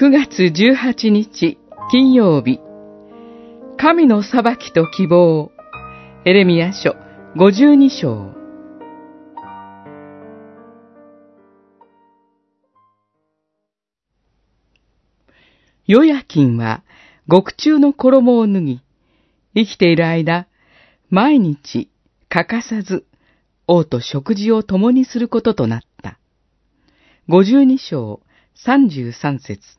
9月18日金曜日。神の裁きと希望。エレミア書52章ヨヤキンは獄中の衣を脱ぎ、生きている間、毎日欠かさず王と食事を共にすることとなった。52章33節。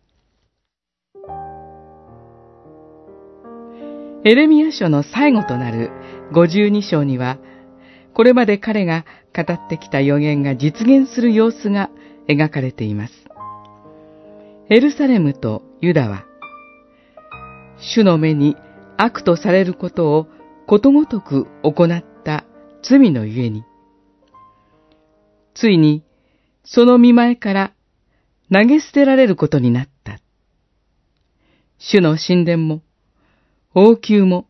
エレミア書の最後となる52章には、これまで彼が語ってきた予言が実現する様子が描かれています。エルサレムとユダは、主の目に悪とされることをことごとく行った罪のゆえに、ついにその見前から投げ捨てられることになった。主の神殿も、王宮も、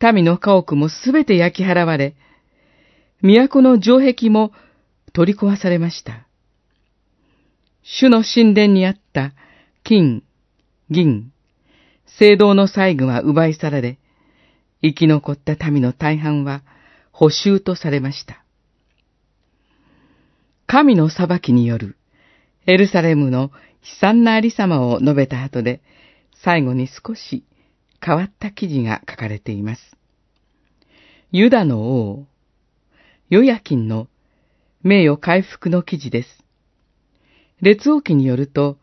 民の家屋もすべて焼き払われ、都の城壁も取り壊されました。主の神殿にあった金、銀、聖堂の細具は奪い去られ、生き残った民の大半は補修とされました。神の裁きによるエルサレムの悲惨なありさまを述べた後で、最後に少し変わった記事が書かれています。ユダの王、ヨヤキンの名誉回復の記事です。列王記によると、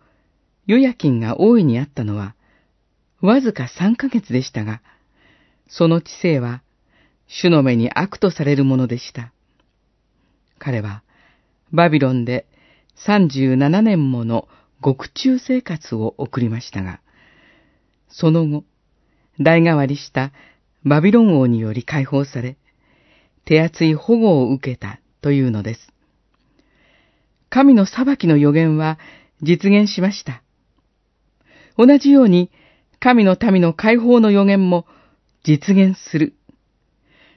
ヨヤキンが王位にあったのは、わずか3ヶ月でしたが、その知性は、主の目に悪とされるものでした。彼は、バビロンで37年もの獄中生活を送りましたが、その後、代替わりしたバビロン王により解放され、手厚い保護を受けたというのです。神の裁きの予言は実現しました。同じように、神の民の解放の予言も実現する。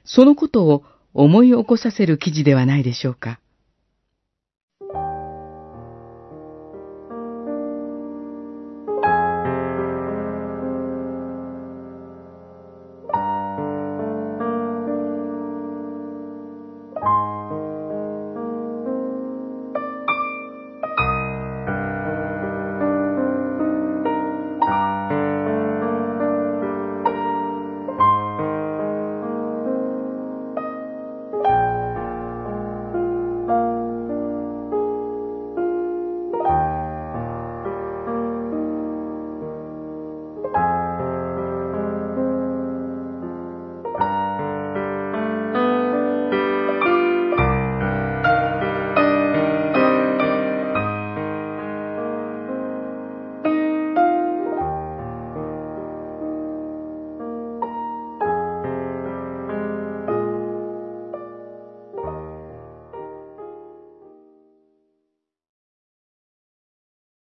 そのことを思い起こさせる記事ではないでしょうか。